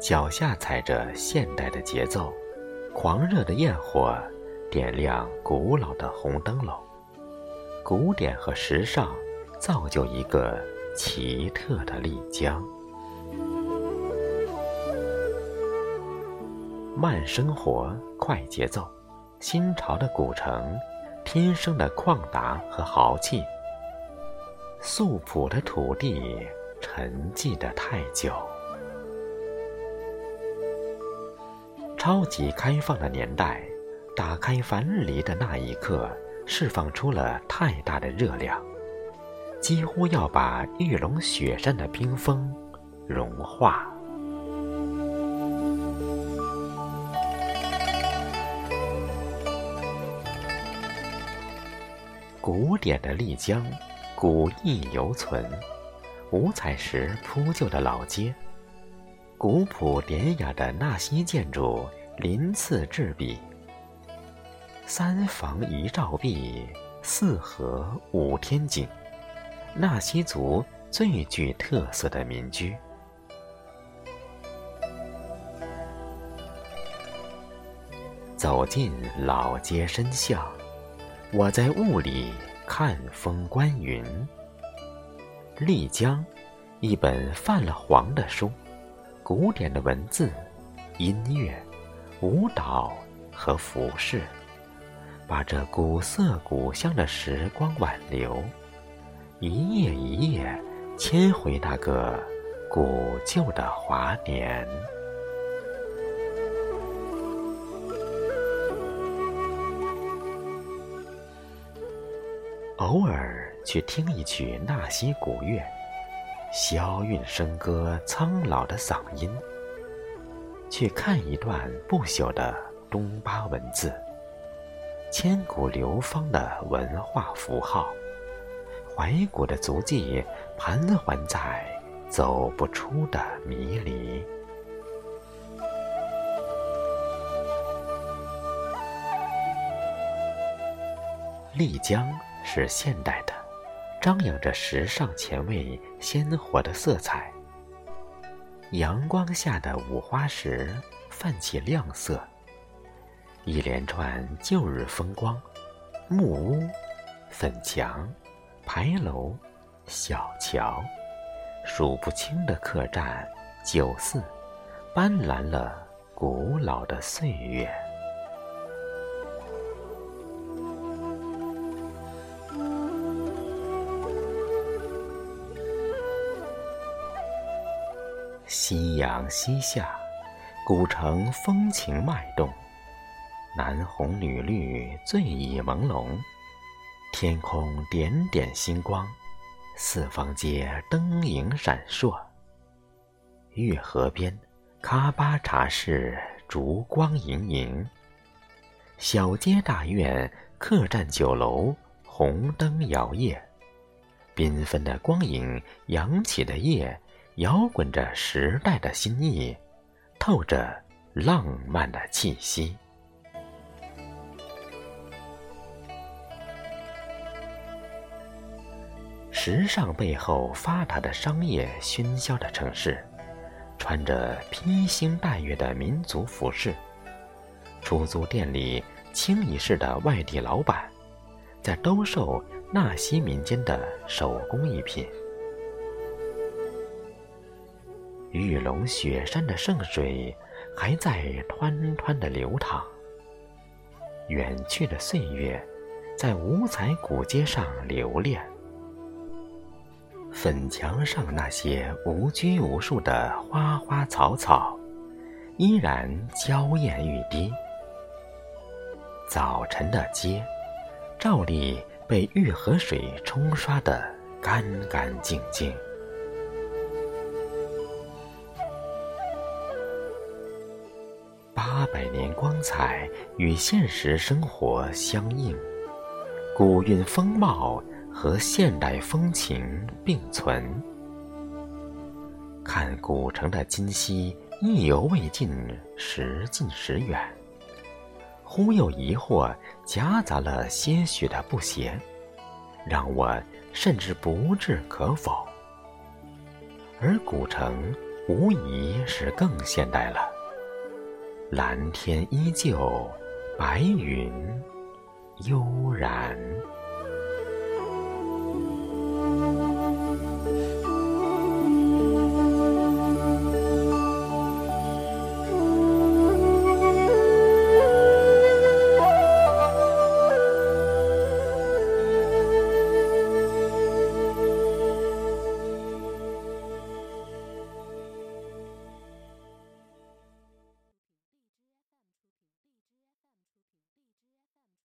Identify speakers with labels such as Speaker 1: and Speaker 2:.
Speaker 1: 脚下踩着现代的节奏，狂热的焰火点亮古老的红灯笼。古典和时尚造就一个奇特的丽江。慢生活，快节奏，新潮的古城，天生的旷达和豪气，素朴的土地，沉寂的太久。超级开放的年代，打开樊篱的那一刻，释放出了太大的热量，几乎要把玉龙雪山的冰封融化。古典的丽江，古意犹存；五彩石铺就的老街，古朴典雅的纳西建筑鳞次栉比。三房一照壁，四合五天井，纳西族最具特色的民居。走进老街深巷。我在雾里看风观云。丽江，一本泛了黄的书，古典的文字、音乐、舞蹈和服饰，把这古色古香的时光挽留，一页一页牵回那个古旧的华年。偶尔去听一曲纳西古乐，萧韵笙歌苍老的嗓音；去看一段不朽的东巴文字，千古流芳的文化符号，怀古的足迹盘桓在走不出的迷离。丽江。是现代的，张扬着时尚前卫、鲜活的色彩。阳光下的五花石泛起亮色，一连串旧日风光：木屋、粉墙、牌楼、小桥，数不清的客栈、酒肆，斑斓了古老的岁月。夕阳西下，古城风情脉动，男红女绿，醉意朦胧。天空点点星光，四方街灯影闪烁。月河边，喀巴茶室烛光盈盈。小街大院，客栈酒楼，红灯摇曳，缤纷的光影，扬起的夜。摇滚着时代的新意，透着浪漫的气息。时尚背后发达的商业喧嚣的城市，穿着披星戴月的民族服饰，出租店里清一色的外地老板，在兜售纳西民间的手工艺品。玉龙雪山的圣水还在湍湍的流淌，远去的岁月在五彩古街上留恋，粉墙上那些无拘无束的花花草草依然娇艳欲滴。早晨的街，照例被玉河水冲刷得干干净净。百年光彩与现实生活相应，古韵风貌和现代风情并存。看古城的今昔，意犹未尽，时近时远。忽又疑惑，夹杂了些许的不谐，让我甚至不置可否。而古城无疑是更现代了，蓝天依旧，白云悠然。